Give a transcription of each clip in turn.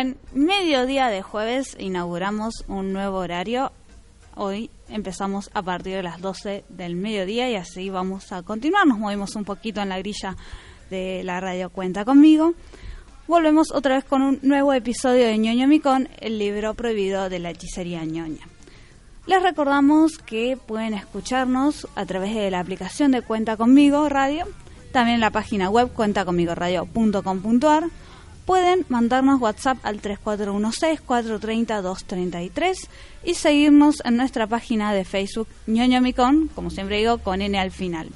Buen mediodía de jueves. Inauguramos un nuevo horario. Hoy empezamos a partir de las 12 del mediodía y así vamos a continuar. Nos movimos un poquito en la grilla de la radio Cuenta conmigo. Volvemos otra vez con un nuevo episodio de ñoño Micón, el libro prohibido de la hechicería ñoña. Les recordamos que pueden escucharnos a través de la aplicación de Cuenta Conmigo Radio, también la página web cuentaconmigoradio.com.ar. Pueden mandarnos WhatsApp al 3416-430-233 y seguirnos en nuestra página de Facebook ñoño Micón, como siempre digo, con N al final.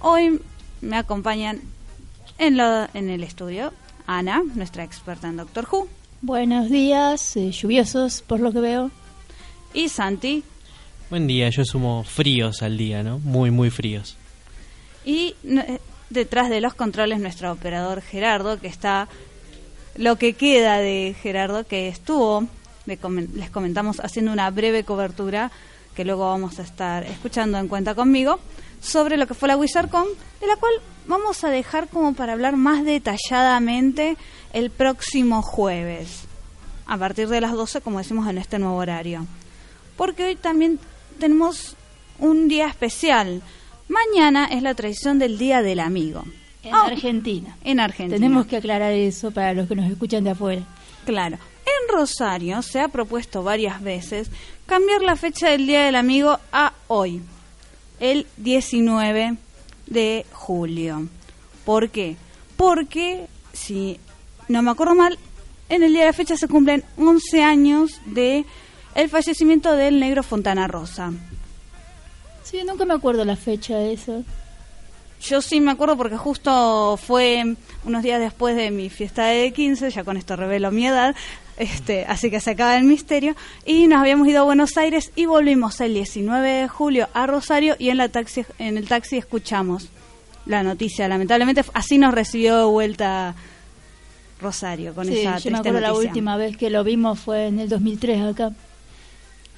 Hoy me acompañan en, lo- en el estudio Ana, nuestra experta en Doctor Who, Buenos días, eh, lluviosos por lo que veo. y Santi, Buen día, yo sumo fríos al día, ¿no? Muy, muy fríos. Y n- detrás de los controles nuestro operador Gerardo, que está lo que queda de Gerardo, que estuvo, les comentamos, haciendo una breve cobertura, que luego vamos a estar escuchando en cuenta conmigo, sobre lo que fue la WizardCon, de la cual vamos a dejar como para hablar más detalladamente el próximo jueves, a partir de las 12, como decimos en este nuevo horario. Porque hoy también tenemos un día especial. Mañana es la tradición del Día del Amigo. En Ah, Argentina. En Argentina. Tenemos que aclarar eso para los que nos escuchan de afuera. Claro. En Rosario se ha propuesto varias veces cambiar la fecha del Día del Amigo a hoy, el 19 de julio. ¿Por qué? Porque, si no me acuerdo mal, en el día de la fecha se cumplen 11 años de el fallecimiento del negro Fontana Rosa. Sí, nunca me acuerdo la fecha de eso. Yo sí me acuerdo porque justo fue unos días después de mi fiesta de 15, ya con esto revelo mi edad, este, así que se acaba el misterio, y nos habíamos ido a Buenos Aires y volvimos el 19 de julio a Rosario y en, la taxi, en el taxi escuchamos la noticia. Lamentablemente así nos recibió de vuelta Rosario con Sí, esa yo me triste acuerdo la última vez que lo vimos fue en el 2003 acá,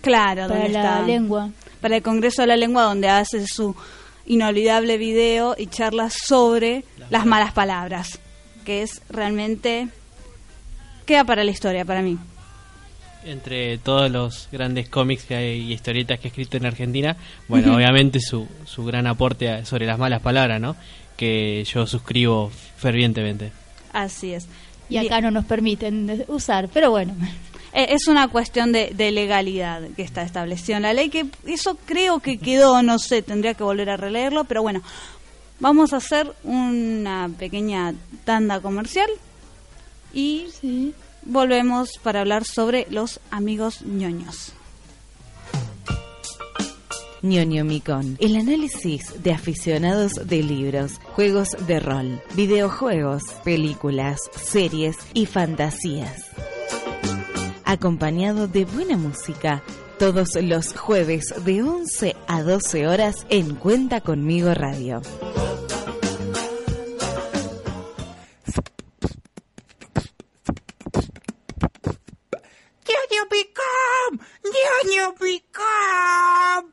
Claro, para la está lengua. para el Congreso de la Lengua donde hace su inolvidable video y charla sobre las malas palabras, que es realmente queda para la historia para mí. Entre todos los grandes cómics que hay y historietas que ha escrito en Argentina, bueno, obviamente su, su gran aporte a- sobre las malas palabras, ¿no? Que yo suscribo fervientemente. Así es. Y acá no nos permiten usar, pero bueno. Eh, Es una cuestión de, de legalidad que está establecido en la ley, que eso creo que quedó, no sé, tendría que volver a releerlo, pero bueno, vamos a hacer una pequeña tanda comercial y Sí. volvemos para hablar sobre los amigos ñoños. ñoño Micón, el análisis de aficionados de libros, juegos de rol, videojuegos, películas, series y fantasías. Acompañado de buena música, todos los jueves de 11 a 12 horas en Cuenta conmigo Radio. ñoño Picom, ñoño Picom.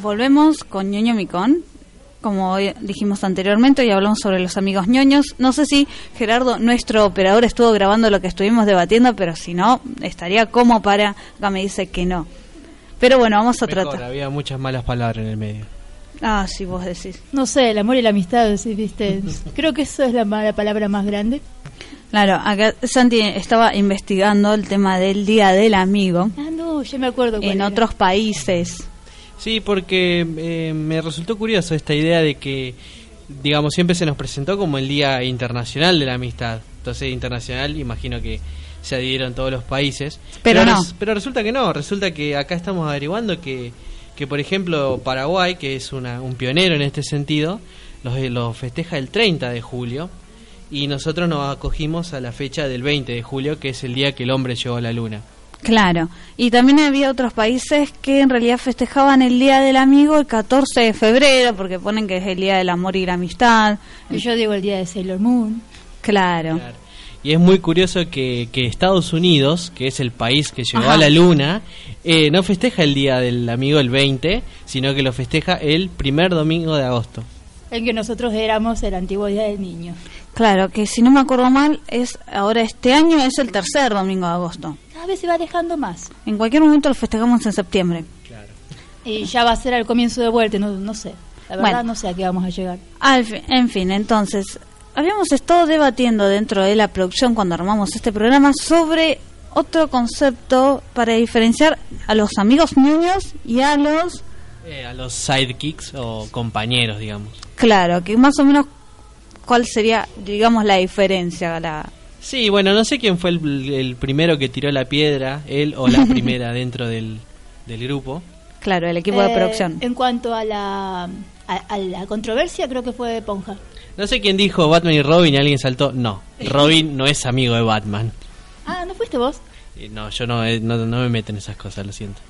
Volvemos con ñoño micón. Como dijimos anteriormente, y hablamos sobre los amigos ñoños. No sé si Gerardo, nuestro operador, estuvo grabando lo que estuvimos debatiendo, pero si no, estaría como para. Acá me dice que no. Pero bueno, vamos a Mejor, tratar. había muchas malas palabras en el medio. Ah, sí, vos decís. No sé, el amor y la amistad, sí, ¿viste? Creo que eso es la, la palabra más grande. Claro, acá Santi estaba investigando el tema del Día del Amigo Ah, no, yo me acuerdo. cuál en era. otros países. Sí, porque eh, me resultó curioso esta idea de que, digamos, siempre se nos presentó como el Día Internacional de la Amistad. Entonces, internacional, imagino que se adhirieron todos los países. Pero no. res- pero resulta que no, resulta que acá estamos averiguando que, que por ejemplo, Paraguay, que es una, un pionero en este sentido, los, los festeja el 30 de julio y nosotros nos acogimos a la fecha del 20 de julio, que es el día que el hombre llegó a la luna. Claro, y también había otros países que en realidad festejaban el Día del Amigo el 14 de febrero, porque ponen que es el Día del Amor y la Amistad. Y Yo digo el día de Sailor Moon. Claro, Claro. Y es muy curioso que, que Estados Unidos, que es el país que llegó Ajá. a la luna, eh, no festeja el Día del Amigo el 20, sino que lo festeja el primer domingo de agosto. El que nosotros éramos el antiguo día del niño. Claro, que si no me acuerdo mal, es ahora este año es el tercer domingo de agosto. Cada vez se va dejando más. En cualquier momento lo festejamos en septiembre. Y ya va a ser al comienzo de vuelta, no, no sé. La verdad Bueno. no sé a qué vamos a llegar. Al fi- en fin, entonces, habíamos estado debatiendo dentro de la producción cuando armamos este programa sobre otro concepto para diferenciar a los amigos niños y a los Eh, a los sidekicks o compañeros, digamos. Claro, que más o menos cuál sería, digamos, la diferencia. La... Sí, bueno, no sé quién fue el, el primero que tiró la piedra, él o la primera dentro del, del grupo. Claro, el equipo de Eh, producción. En cuanto a la, a, a la controversia, creo que fue Ponja. No sé quién dijo Batman y Robin y alguien saltó. No, Robin no es amigo de Batman. Ah, ¿no fuiste vos? Eh, No, yo no, eh, no, no me meto en esas cosas, lo siento.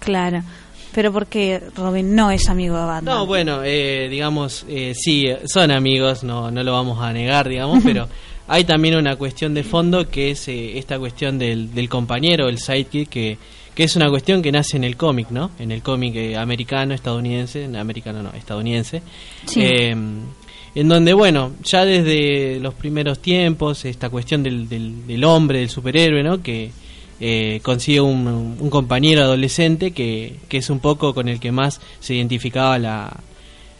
Claro. Pero porque Robin no es amigo de Batman. No, bueno, eh, digamos, eh, sí, son amigos, no, no lo vamos a negar, digamos, pero hay también una cuestión de fondo que es eh, esta cuestión del, del compañero, el sidekick, que, que es una cuestión que nace en el cómic, ¿no? En el cómic eh, americano, estadounidense, no, americano no, estadounidense. Sí. Eh, en donde, bueno, ya desde los primeros tiempos, esta cuestión del, del, del hombre, del superhéroe, ¿no? Que eh, consigue un, un compañero adolescente que, que es un poco con el que más se identificaba la,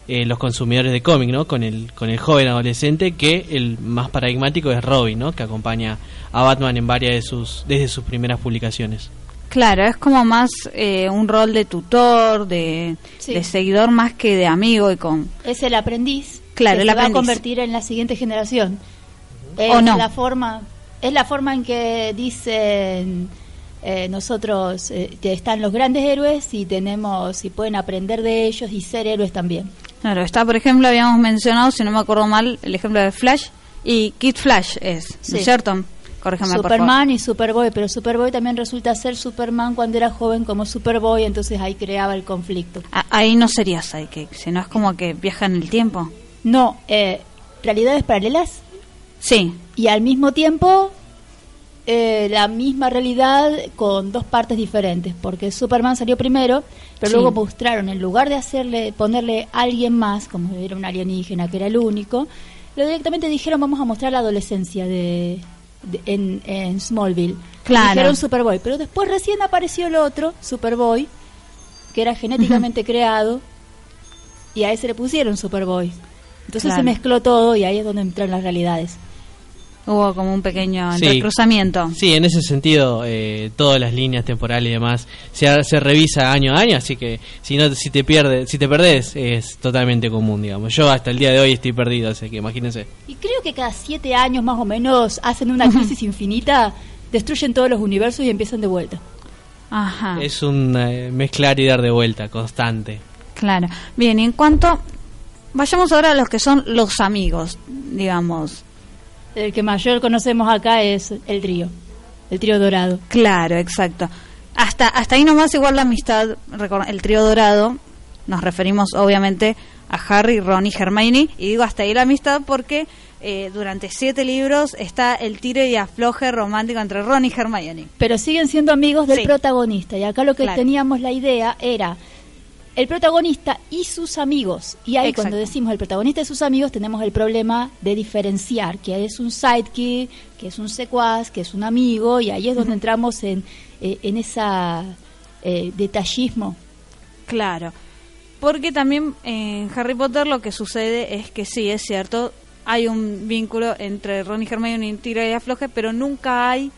eh, los consumidores de cómic, ¿no? Con el, con el joven adolescente que el más paradigmático es Robin, ¿no? Que acompaña a Batman en varias de sus, desde sus primeras publicaciones. Claro, es como más eh, un rol de tutor, de, Sí. de seguidor más que de amigo y con... Es el aprendiz. Claro, que el se va a convertir en la siguiente generación. Es ¿O no? la forma, es la forma en que dicen eh, nosotros eh, que están los grandes héroes y tenemos y pueden aprender de ellos y ser héroes también. Claro, está, por ejemplo, habíamos mencionado, si no me acuerdo mal, el ejemplo de Flash y Kid Flash es, ¿no Sí. cierto? Corrígeme, por favor. Superman y Superboy, pero Superboy también resulta ser Superman cuando era joven como Superboy, entonces ahí creaba el conflicto. Ahí no sería Psychic, sino es como que viaja en el tiempo. No, eh, realidades paralelas Sí, y al mismo tiempo eh, la misma realidad con dos partes diferentes, porque Superman salió primero, pero Sí. luego mostraron, en lugar de hacerle ponerle a alguien más, como era un alienígena que era el único, lo directamente dijeron vamos a mostrar la adolescencia de, de- en, en Smallville. Claro. Dijeron Superboy, pero después recién apareció el otro, Superboy, que era genéticamente creado, y a ese le pusieron Superboy. Entonces Claro. se mezcló todo y ahí es donde entran las realidades. Hubo como un pequeño Sí. entrecruzamiento. Sí, en ese sentido, eh, todas las líneas temporales y demás se, se revisa año a año, así que si no, si te pierdes, si te perdés, es totalmente común, digamos. Yo hasta el día de hoy estoy perdido, así que imagínense. Y creo que cada siete años más o menos hacen una crisis infinita, destruyen todos los universos y empiezan de vuelta. Ajá. Es un eh, mezclar y dar de vuelta constante. Claro. Bien, y en cuanto... Vayamos ahora a los que son los amigos, digamos. El que mayor conocemos acá es el trío, el trío dorado. Claro, exacto. Hasta, hasta ahí nomás igual la amistad, el trío dorado, nos referimos obviamente a Harry, Ron y Hermione, y digo hasta ahí la amistad porque eh, durante siete libros está el tire y afloje romántico entre Ron y Hermione. Pero siguen siendo amigos del Sí. protagonista. Y acá lo que Claro. teníamos la idea era el protagonista y sus amigos. Y ahí Exacto. cuando decimos el protagonista y sus amigos tenemos el problema de diferenciar que es un sidekick, que es un secuaz, que es un amigo, y ahí es donde entramos en, eh, en esa eh, detallismo. Claro. Porque también en Harry Potter lo que sucede es que sí, es cierto, hay un vínculo entre Ron y Hermione y tira y afloje, pero nunca hay,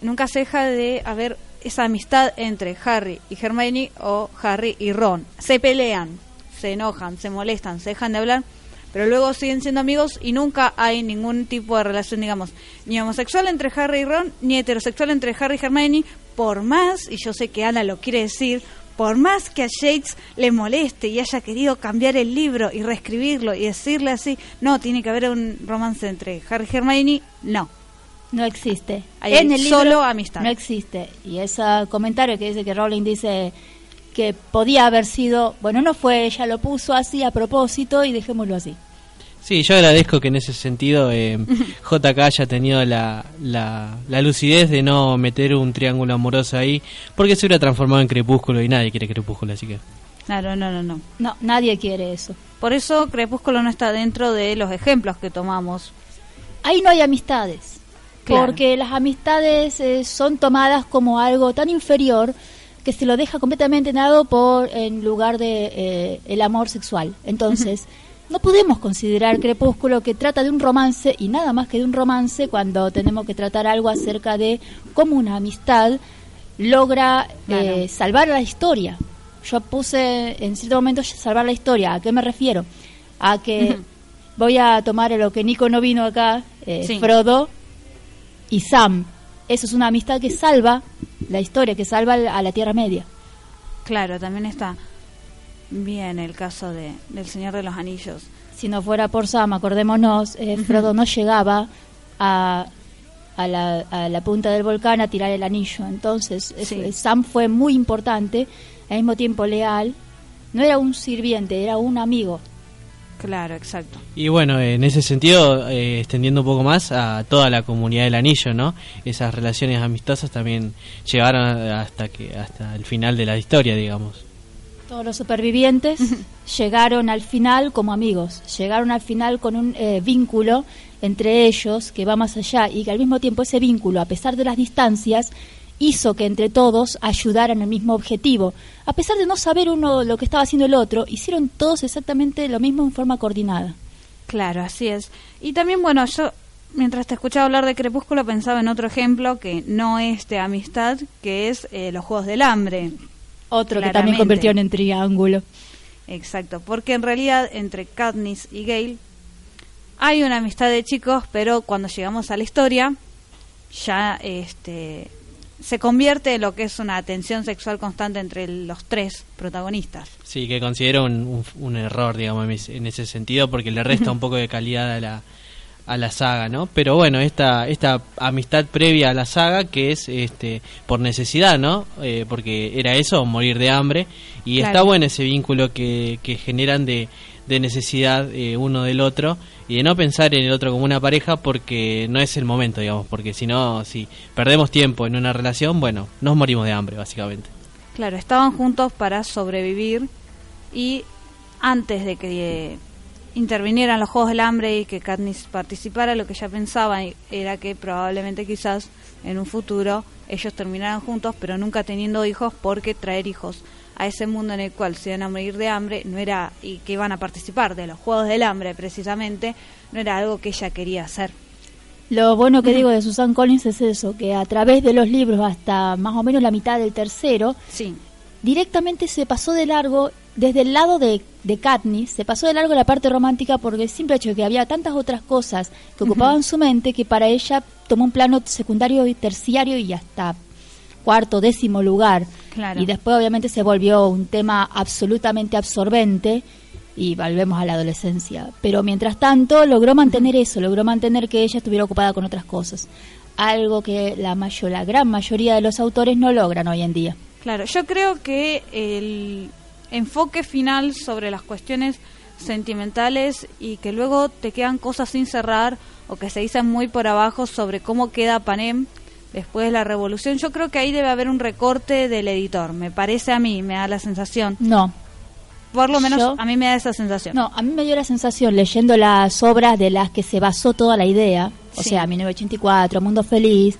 nunca se deja de haber esa amistad entre Harry y Hermione o Harry y Ron. Se pelean, se enojan, se molestan, se dejan de hablar, pero luego siguen siendo amigos y nunca hay ningún tipo de relación, digamos, ni homosexual entre Harry y Ron, ni heterosexual entre Harry y Hermione, por más, y yo sé que Ana lo quiere decir, por más que a Shakes le moleste y haya querido cambiar el libro y reescribirlo y decirle así, no, tiene que haber un romance entre Harry y Hermione, no. No existe. Hay en el libro solo amistad. No existe. Y ese comentario que dice que Rowling dice que podía haber sido, bueno, no fue, ella lo puso así a propósito y dejémoslo así. Sí, yo agradezco que en ese sentido eh, JK haya tenido la, la, la lucidez de no meter un triángulo amoroso ahí, porque se hubiera transformado en crepúsculo y nadie quiere crepúsculo, así que... Claro, no, no, no. No, nadie quiere eso. Por eso Crepúsculo no está dentro de los ejemplos que tomamos. Ahí no hay amistades. Claro. Porque las amistades eh, son tomadas como algo tan inferior que se lo deja completamente dado por en lugar de eh, el amor sexual. Entonces, no podemos considerar Crepúsculo que trata de un romance y nada más que de un romance cuando tenemos que tratar algo acerca de cómo una amistad logra Claro. eh, salvar la historia. Yo puse en cierto momento salvar la historia. ¿A qué me refiero? A que voy a tomar lo que Nico no vino acá, eh, Sí. Frodo y Sam. Eso es una amistad que salva la historia, que salva a la Tierra Media. Claro, también está bien el caso de, del Señor de los Anillos. Si no fuera por Sam, acordémonos, eh, Frodo no llegaba a, a, la, a la punta del volcán a tirar el anillo. Entonces, es- Sí. Sam fue muy importante, al mismo tiempo leal. No era un sirviente, era un amigo. Claro, exacto. Y bueno, en ese sentido, eh, extendiendo un poco más a toda la comunidad del anillo, ¿no? Esas relaciones amistosas también llegaron hasta que hasta el final de la historia, digamos. Todos los supervivientes llegaron al final como amigos, llegaron al final con un eh, vínculo entre ellos que va más allá y que al mismo tiempo ese vínculo, a pesar de las distancias, hizo que entre todos ayudaran al mismo objetivo. A pesar de no saber uno lo que estaba haciendo el otro, hicieron todos exactamente lo mismo en forma coordinada. Claro, así es. Y también, bueno, yo mientras te escuchaba hablar de Crepúsculo pensaba en otro ejemplo que no es de amistad, que es eh, los Juegos del Hambre. Otro que también convirtieron en triángulo. Exacto, porque en realidad entre Katniss y Gale hay una amistad de chicos, pero cuando llegamos a la historia ya este se convierte en lo que es una tensión sexual constante entre los tres protagonistas. Sí, que considero un, un- un error, digamos, en ese- en ese sentido, porque le resta un poco de calidad a la, a la saga, ¿no? Pero bueno, esta, esta amistad previa a la saga, que es este por necesidad, ¿no? Eh, porque era eso, morir de hambre, y Claro. está bueno ese vínculo que, que generan de, de necesidad eh, uno del otro, y de no pensar en el otro como una pareja, porque no es el momento, digamos, porque si no, si perdemos tiempo en una relación, bueno, nos morimos de hambre, básicamente. Claro, estaban juntos para sobrevivir y antes de que intervinieran los Juegos del Hambre y que Katniss participara, lo que ya pensaba era que probablemente quizás en un futuro ellos terminaran juntos, pero nunca teniendo hijos, porque traer hijos a ese mundo en el cual se iban a morir de hambre no era y que iban a participar de los Juegos del Hambre precisamente, no era algo que ella quería hacer. Lo bueno que digo de Susan Collins es eso, que a través de los libros hasta más o menos la mitad del tercero, Sí, directamente se pasó de largo, desde el lado de, de Katniss, se pasó de largo la parte romántica porque el simple hecho de que había tantas otras cosas que ocupaban su mente que para ella tomó un plano secundario y terciario y hasta cuarto, décimo lugar. Claro. Y después obviamente se volvió un tema absolutamente absorbente y volvemos a la adolescencia. Pero mientras tanto logró mantener eso, logró mantener que ella estuviera ocupada con otras cosas. Algo que la, mayor, la gran mayoría de los autores no logran hoy en día. Claro, yo creo que el enfoque final sobre las cuestiones sentimentales y que luego te quedan cosas sin cerrar o que se dicen muy por abajo sobre cómo queda Panem después de la revolución, yo creo que ahí debe haber un recorte del editor, me parece a mí, me da la sensación. No, Por lo menos Yo- a mí me da esa sensación. No, a mí me dio la sensación leyendo las obras de las que se basó toda la idea, o sea, 1984, Mundo Feliz,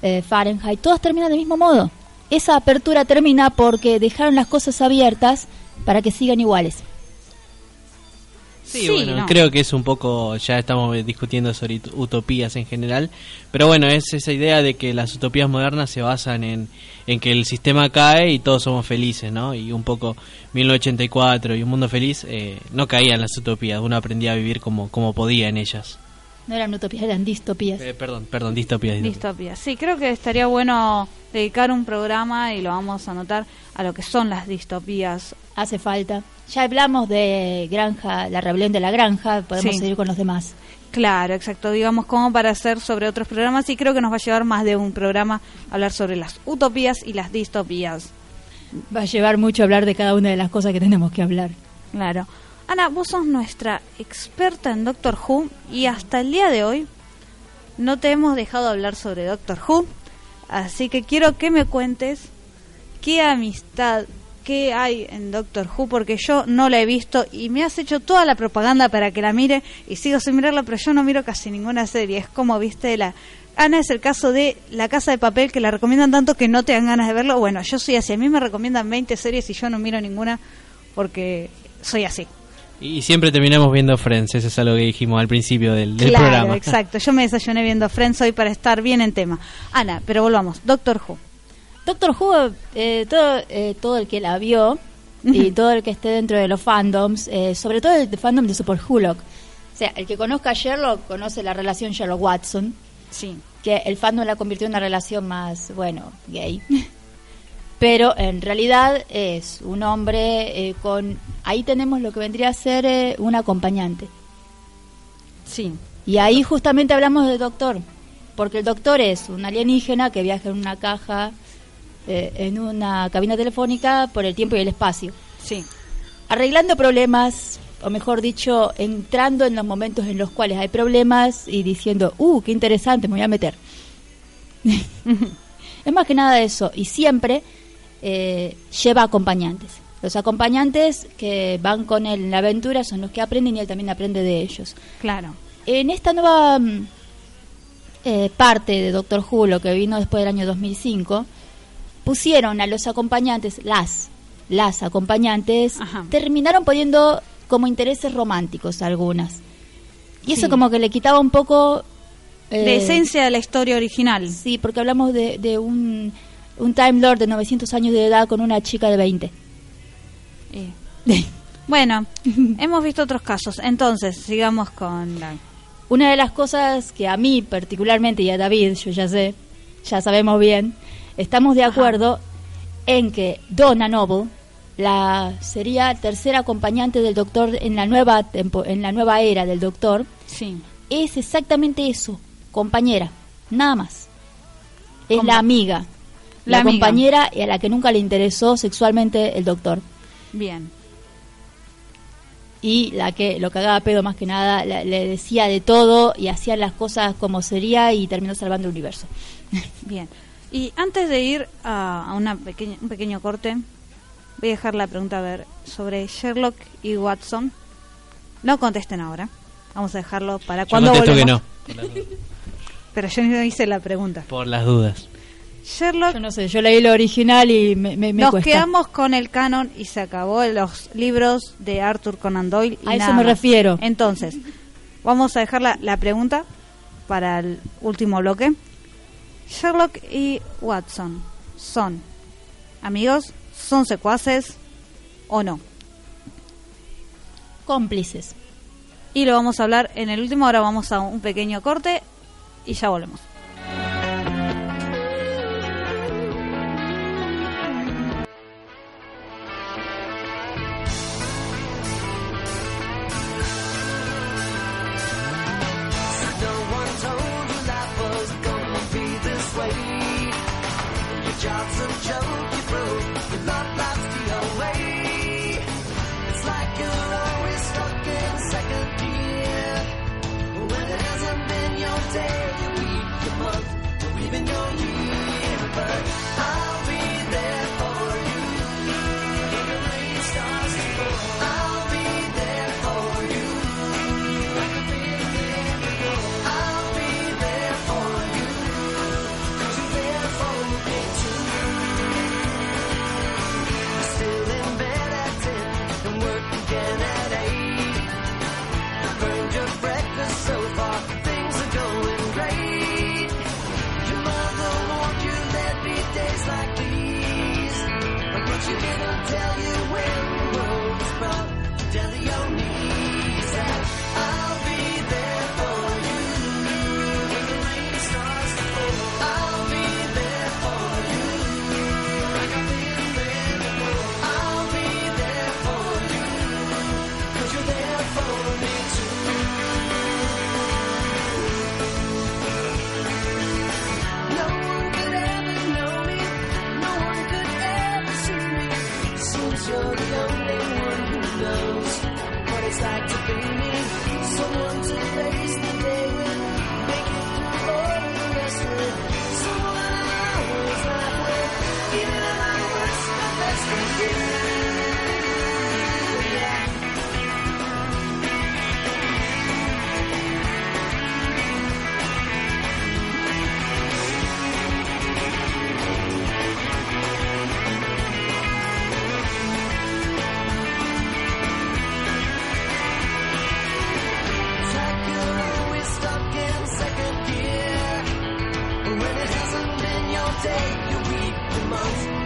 eh, Fahrenheit, todas terminan del mismo modo. Esa apertura termina porque dejaron las cosas abiertas para que sigan iguales. Sí, Sí, bueno, no. creo que es un poco, ya estamos discutiendo sobre ut- utopías en general, pero bueno, es esa idea de que las utopías modernas se basan en, en que el sistema cae y todos somos felices, ¿no? Y un poco 1984 y un mundo feliz eh, no caían las utopías, uno aprendía a vivir como, como podía en ellas. No eran utopías, eran distopías. Eh, perdón, perdón, distopías. distopías. Distopía. Sí, creo que estaría bueno dedicar un programa y lo vamos a anotar a lo que son las distopías. Hace falta. Ya hablamos de Granja, la rebelión de la granja, podemos Sí. seguir con los demás. Claro, exacto. Digamos, como para hacer sobre otros programas y creo que nos va a llevar más de un programa hablar sobre las utopías y las distopías. Va a llevar mucho hablar de cada una de las cosas que tenemos que hablar. Claro. Ana, vos sos nuestra experta en Doctor Who y hasta el día de hoy no te hemos dejado hablar sobre Doctor Who, así que quiero que me cuentes qué amistad, qué hay en Doctor Who, porque yo no la he visto y me has hecho toda la propaganda para que la mire y sigo sin mirarla, pero yo no miro casi ninguna serie. Es como, viste, la... Ana es el caso de La Casa de Papel, que la recomiendan tanto que no te dan ganas de verlo. Bueno, yo soy así. A mí me recomiendan 20 series y yo no miro ninguna porque soy así. Y siempre terminamos viendo Friends, eso es algo que dijimos al principio del, del claro, programa. exacto. Yo me desayuné viendo Friends hoy para estar bien en tema. Ana, pero volvamos. Doctor Who. Doctor Who, eh, todo, eh, todo el que la vio y todo el que esté dentro de los fandoms, eh, sobre todo el de fandom de Super Hulock. O sea, el que conozca a Sherlock conoce la relación Sherlock-Watson, Sí. que el fandom la convirtió en una relación más, bueno, gay. Pero en realidad es un hombre eh, con... Ahí tenemos lo que vendría a ser eh, un acompañante. Sí. Y ahí justamente hablamos del doctor, porque el doctor es un alienígena que viaja en una caja, eh, en una cabina telefónica por el tiempo y el espacio, Sí. arreglando problemas, o mejor dicho, entrando en los momentos en los cuales hay problemas y diciendo, uh, qué interesante, me voy a meter. es más que nada eso, y siempre eh, lleva acompañantes. Los acompañantes que van con él en la aventura son los que aprenden y él también aprende de ellos. Claro. En esta nueva mm, eh, parte de Doctor Who, lo que vino después del año 2005, pusieron a los acompañantes, las, las acompañantes, Ajá. terminaron poniendo como intereses románticos algunas. Y eso Sí. como que le quitaba un poco... eh, De esencia de la historia original. Sí, porque hablamos de, de un, un Time Lord de 900 años de edad con una chica de 20. Eh, Bueno, hemos visto otros casos. Entonces, sigamos con la... Una de las cosas que a mí particularmente y a David, yo ya sé, ya sabemos bien, estamos de Ajá. acuerdo en que Donna Noble la sería tercera acompañante del Doctor en la nueva tempo- en la nueva era del Doctor Sí. es exactamente eso, compañera, nada más. Es la amiga, la, compañera y a la que nunca le interesó sexualmente el Doctor Bien. y la que lo cagaba a pedo más que nada, la- le decía de todo y hacía las cosas como sería y terminó salvando el universo. Bien. Y antes de ir a, una pequeña, un pequeño corte, voy a dejar la pregunta a ver sobre Sherlock y Watson. No contesten ahora. Vamos a dejarlo para Yo cuando que no, Pero yo no hice la pregunta. por las dudas. Sherlock Yo no sé, yo leí lo original y me, me, Nos cuesta. quedamos con el canon y se acabó los libros de Arthur Conan Doyle. y A eso me más. refiero. Entonces, vamos a dejar la, la pregunta para el último bloque. Sherlock y Watson son amigos, son secuaces o no. Cómplices. Y lo vamos a hablar en el último. Ahora vamos a un pequeño corte y ya volvemos. Johnson Joe. your day, your week, your month.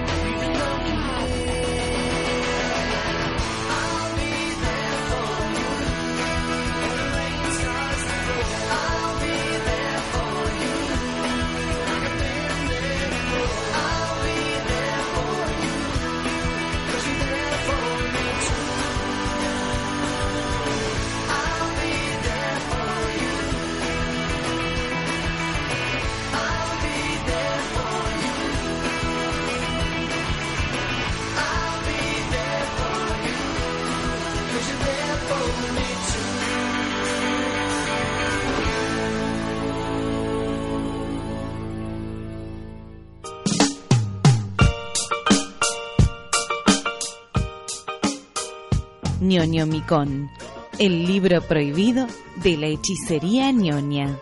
Ñoño Micón, el libro prohibido de la hechicería ñoña.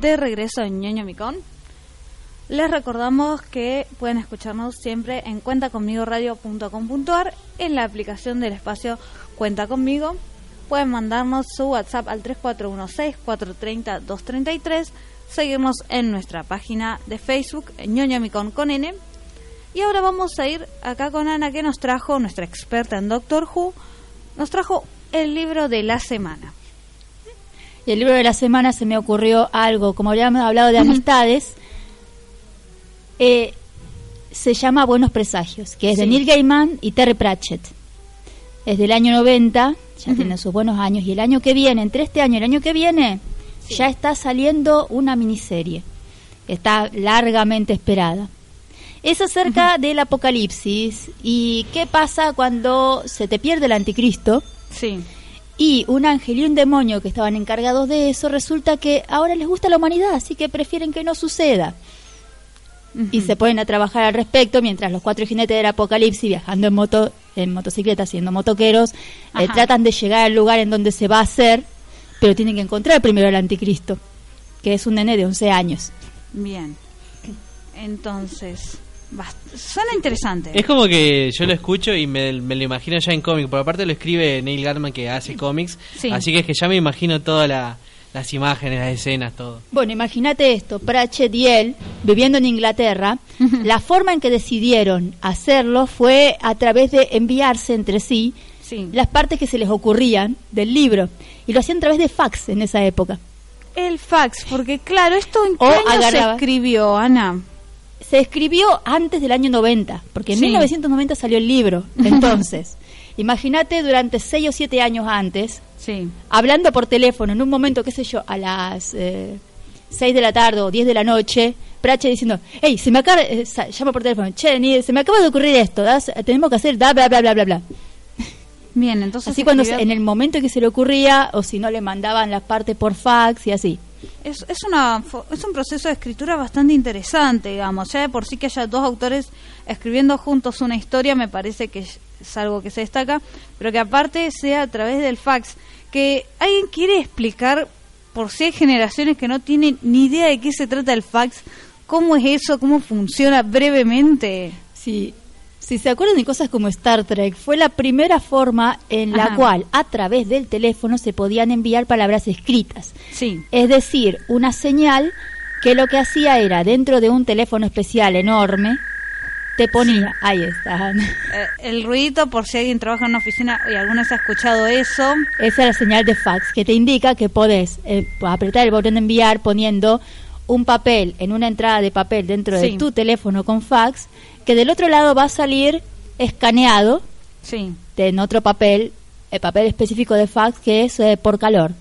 De regreso en ñoño micón. Les recordamos que pueden escucharnos siempre en cuentaconmigoradio.com.ar en la aplicación del espacio Cuenta Conmigo. Pueden mandarnos su WhatsApp al 3416-430-233, seguirnos en nuestra página de Facebook, ñoño micón con N. Y ahora vamos a ir acá con Ana que nos trajo, nuestra experta en Doctor Who, nos trajo el libro de la semana. Y el libro de la semana se me ocurrió algo, como habíamos hablado de amistades, eh, se llama Buenos Presagios, que es de. Neil Gaiman y Terry Pratchett. Es del año 90, ya tiene sus buenos años, y el año que viene, entre este año y el año que viene, ya está saliendo una miniserie. Está largamente esperada. Es acerca del apocalipsis y qué pasa cuando se te pierde el anticristo Sí. Y un ángel y un demonio que estaban encargados de eso, resulta que ahora les gusta la humanidad, así que prefieren que no suceda. Y se ponen a trabajar al respecto mientras los cuatro jinetes del apocalipsis, viajando en moto en motocicleta, siendo motoqueros, eh, tratan de llegar al lugar en donde se va a hacer, pero tienen que encontrar primero al anticristo, que es un nene de 11 años. Bien. Entonces, suena interesante. Es como que yo lo escucho y me, me lo imagino ya en cómic, porque aparte lo escribe Neil Gaiman que hace cómics, Sí. así que es que ya me imagino todas la- las imágenes, las escenas, todo. Bueno, imagínate esto, Pratchett y él, viviendo en Inglaterra, la forma en que decidieron hacerlo fue a través de enviarse entre sí Sí. las partes que se les ocurrían del libro. Y lo hacían a través de fax en esa época. El fax, porque claro, esto en qué O año se escribió, Ana. Se escribió antes del año 90, porque en Sí. 1990 salió el libro. Entonces, imagínate durante 6 o 7 años antes, Sí. hablando por teléfono en un momento, qué sé yo, a las eh, 6 de la tarde o 10 de la noche, Pratchett diciendo, hey, se me acaba, eh, llama por teléfono, che, Neil, se me acaba de ocurrir esto, das- tenemos que hacer da, bla, bla, bla, bla, bla. Bien, entonces Así cuando escribió- en el momento que se le ocurría, o si no le mandaban las partes por fax y así. Es, es, una, es un proceso de escritura bastante interesante, digamos. Ya de por sí que haya dos autores escribiendo juntos una historia me parece que es algo que se destaca, pero que aparte sea a través del fax. Que alguien quiere explicar, por si hay generaciones que no tienen ni idea de qué se trata el fax, cómo es eso, cómo funciona brevemente. Si, si se acuerdan de cosas como Star Trek, fue la primera forma en la Ajá. cual a través del teléfono se podían enviar palabras escritas. Sí. Es decir, una señal que lo que hacía era, dentro de un teléfono especial enorme, te ponía, ahí está, Eh, el ruidito, por si alguien trabaja en una oficina y alguna vez ha escuchado eso, esa es la señal de fax, que te indica que podés eh, apretar el botón de enviar poniendo un papel en una entrada de papel dentro Sí. de tu teléfono con fax, que del otro lado va a salir escaneado sí. de- en otro papel, el papel específico de fax que es eh, por calor.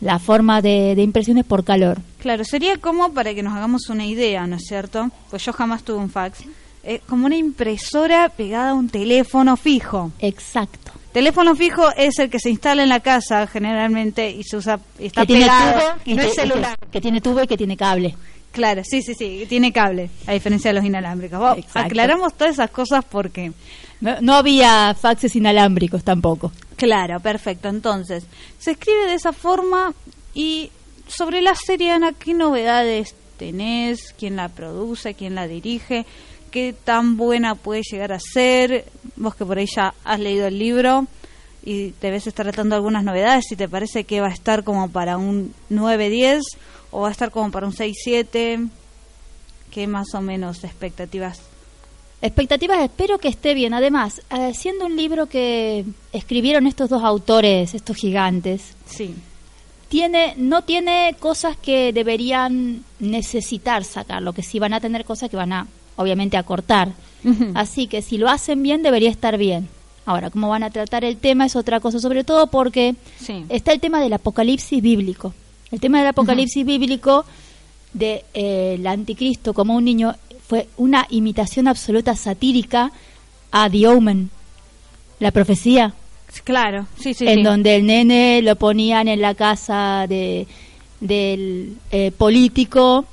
La forma de, de impresión es por calor. Claro, sería como para que nos hagamos una idea, ¿no es cierto? Pues yo jamás tuve un fax. Eh, como una impresora pegada a un teléfono fijo. Exacto. Teléfono fijo es el que se instala en la casa generalmente y se usa está que tiene pegado. tubo y y no que- es celular. Que, que tiene tubo y que tiene cable. Claro, sí, sí, sí, tiene cable, a diferencia de los inalámbricos. Aclaramos todas esas cosas porque No, no había faxes inalámbricos tampoco. Claro, perfecto. Entonces, se escribe de esa forma y sobre la serie, Ana, ¿qué novedades tenés? ¿Quién la produce? ¿Quién la dirige? ¿Qué tan buena puede llegar a ser? Vos que por ahí ya has leído el libro y debes estar tratando algunas novedades, si te parece que va a estar como para un 9-10 o va a estar como para un 6-7, ¿qué más o menos expectativas? Expectativas, espero que esté bien. Además, eh, siendo un libro que escribieron estos dos autores, estos gigantes, Sí, tiene no tiene cosas que deberían necesitar sacar, lo que sí van a tener cosas que van a obviamente acortar. Así que si lo hacen bien, debería estar bien. Ahora, cómo van a tratar el tema es otra cosa, sobre todo porque Sí. está el tema del apocalipsis bíblico. El tema del apocalipsis bíblico de eh, el anticristo como un niño fue una imitación absoluta satírica a The Omen, la profecía, Claro, sí, sí, en sí. donde el nene lo ponían en la casa de del eh, político,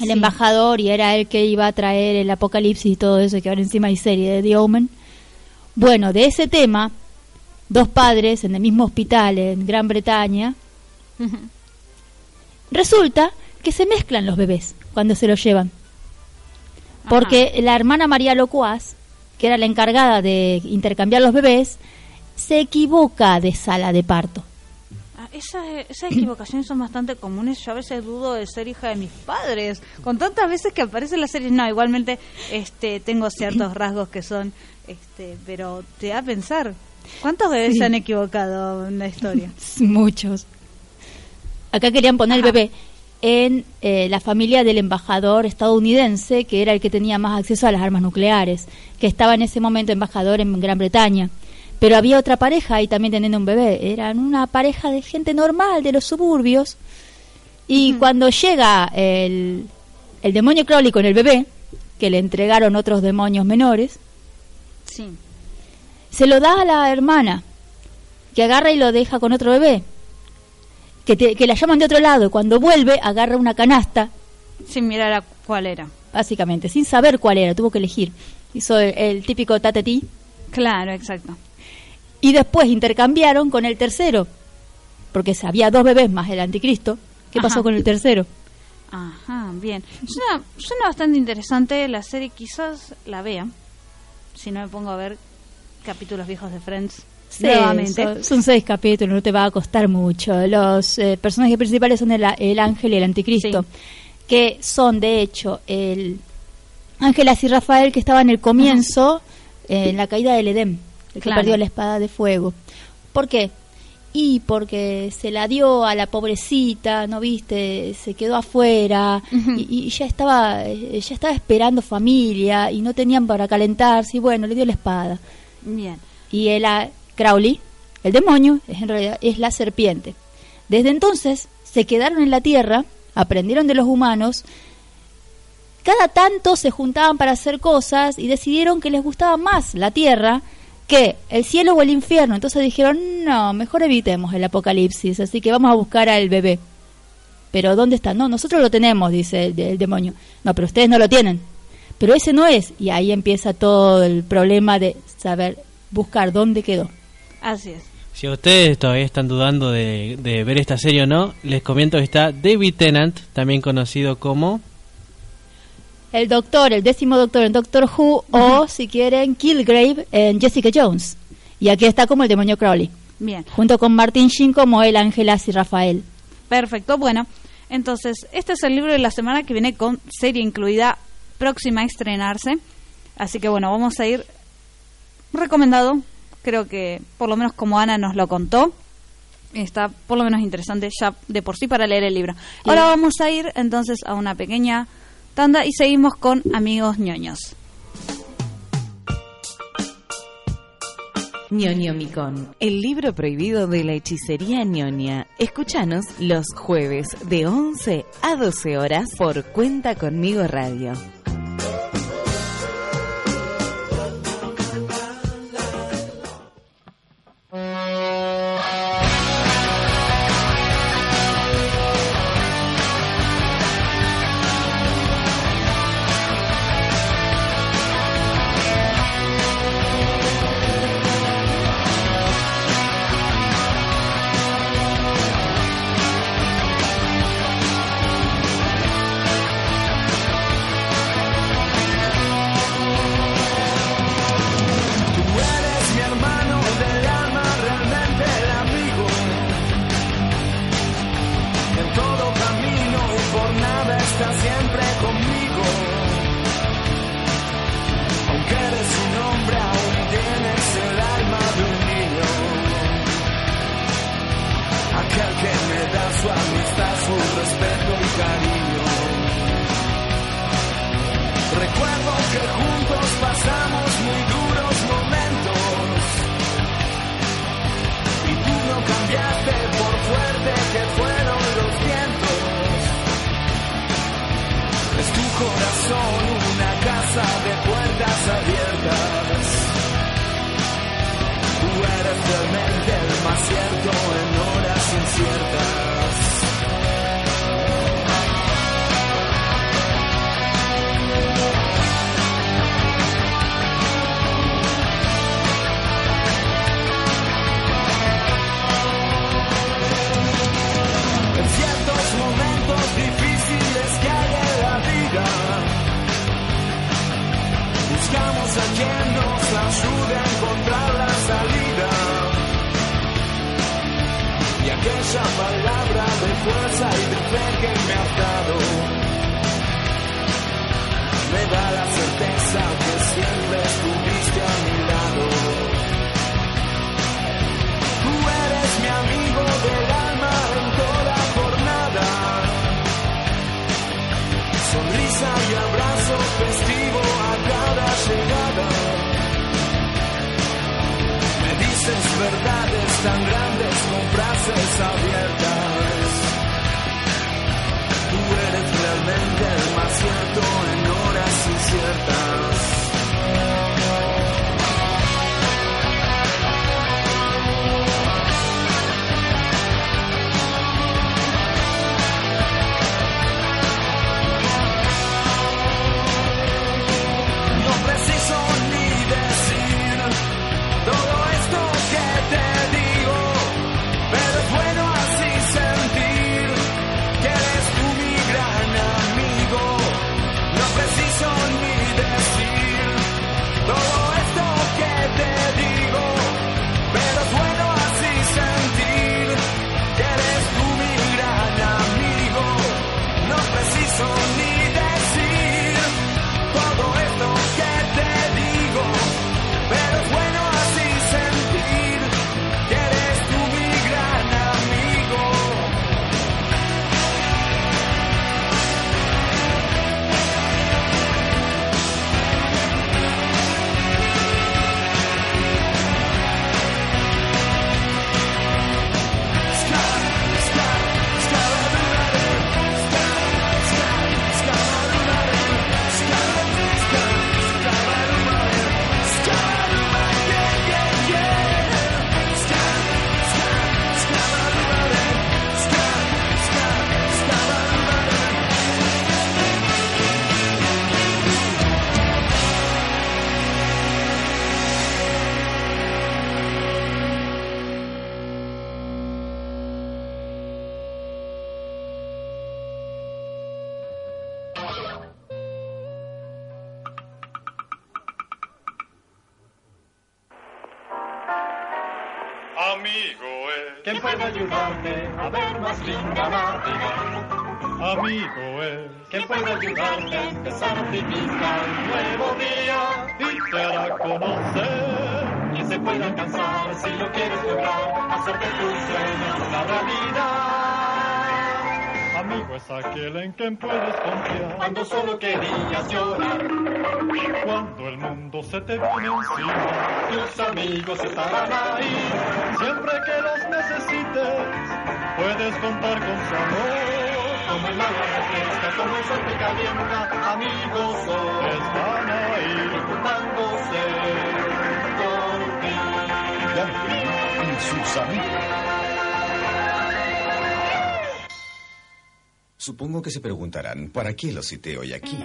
el Sí. embajador, y era él que iba a traer el apocalipsis y todo eso, que ahora encima hay serie de The Omen. Bueno, de ese tema, dos padres en el mismo hospital en Gran Bretaña. Resulta que se mezclan los bebés cuando se los llevan. Porque la hermana María Locuaz, que era la encargada de intercambiar los bebés, se equivoca de sala de parto. Ah, Esas, esas equivocaciones son bastante comunes. Yo a veces dudo de ser hija de mis padres. Con tantas veces que aparecen las series, no, igualmente este, tengo ciertos rasgos que son, este, pero te da a pensar. ¿Cuántos bebés Sí. se han equivocado en la historia? Muchos. Acá querían poner el bebé en eh, la familia del embajador estadounidense, que era el que tenía más acceso a las armas nucleares, que estaba en ese momento embajador en Gran Bretaña. Pero había otra pareja ahí también teniendo un bebé. Eran una pareja de gente normal, de los suburbios. Y cuando llega el, el demonio Crowley con el bebé, que le entregaron otros demonios menores, Sí. se lo da a la hermana, que agarra y lo deja con otro bebé, que, te- que la llaman de otro lado, y cuando vuelve agarra una canasta, Sin mirar a cuál era. básicamente, sin saber cuál era, tuvo que elegir. Hizo el, el típico tatetí, Claro, exacto. y después intercambiaron con el tercero, porque había dos bebés más el anticristo. ¿Qué Ajá. pasó con el tercero? Ajá, bien. Suena, suena bastante interesante la serie, quizás la vea. Si no me pongo a ver capítulos viejos de Friends Sí, nuevamente. Son, son seis capítulos, no te va a costar mucho. Los eh, personajes principales son el, el ángel y el anticristo, Sí. que son de hecho el ángel así Rafael que estaba en el comienzo, eh, en la caída del Edén, el que perdió la espada de fuego. ¿Por qué? Y porque se la dio a la pobrecita, ¿no viste? Se quedó afuera y, y ya estaba eh, ya estaba esperando familia y no tenían para calentarse y bueno, le dio la espada. Bien. Y el Crowley, el demonio, es en realidad es la serpiente. Desde entonces se quedaron en la tierra, aprendieron de los humanos, cada tanto se juntaban para hacer cosas y decidieron que les gustaba más la tierra que el cielo o el infierno. Entonces dijeron, no, mejor evitemos el apocalipsis, así que vamos a buscar al bebé. Pero ¿dónde está? No, nosotros lo tenemos, dice el, el demonio. No, pero ustedes no lo tienen. Pero ese no es. Y ahí empieza todo el problema de saber buscar dónde quedó. Así es. Si ustedes todavía están dudando de, de ver esta serie o no, les comento que está David Tennant, también conocido como... El doctor, el décimo doctor en Doctor Who, o si quieren, Killgrave en Jessica Jones. Y aquí está como el demonio Crowley, Bien. junto con Martin Sheen como el Ángel y Rafael. Perfecto. Bueno, entonces, este es el libro de la semana que viene con serie incluida próxima a estrenarse. Así que bueno, vamos a ir recomendado. Creo que por lo menos como Ana nos lo contó, está por lo menos interesante ya de por sí para leer el libro. Ahora vamos a ir entonces a una pequeña tanda y seguimos con amigos ñoños. Ñoñomicón, el libro prohibido de la hechicería ñoña. Escúchanos los jueves de 11 a 12 horas por Cuenta Conmigo Radio. Realmente el más cierto en horas inciertas. En ciertos momentos difíciles que hay en la vida, buscamos a quien nos ayude aquella palabra de fuerza y de fe que me has dado, me da la certeza que siempre estuviste a mi lado. Tú eres mi amigo del alma en toda jornada. Sonrisa y abrazo festivo a cada llegada. Dices verdades tan grandes con frases abiertas. Tú eres realmente el más cierto en horas inciertas. A empezar optimista un nuevo día? Y te hará conocer. Y se puede alcanzar si lo quieres lograr. Hacer de tus sueños una realidad. Amigo es aquel en quien puedes confiar. Cuando solo querías llorar. Cuando el mundo se te viene encima, tus amigos estarán ahí. Siempre que los necesites, puedes contar con su amor. Como el agua refresca, como el sol te calienta, amigos son. Están ahí, preocupándose por ti. y sus amigos. Supongo que se preguntarán, ¿para qué lo cité hoy aquí?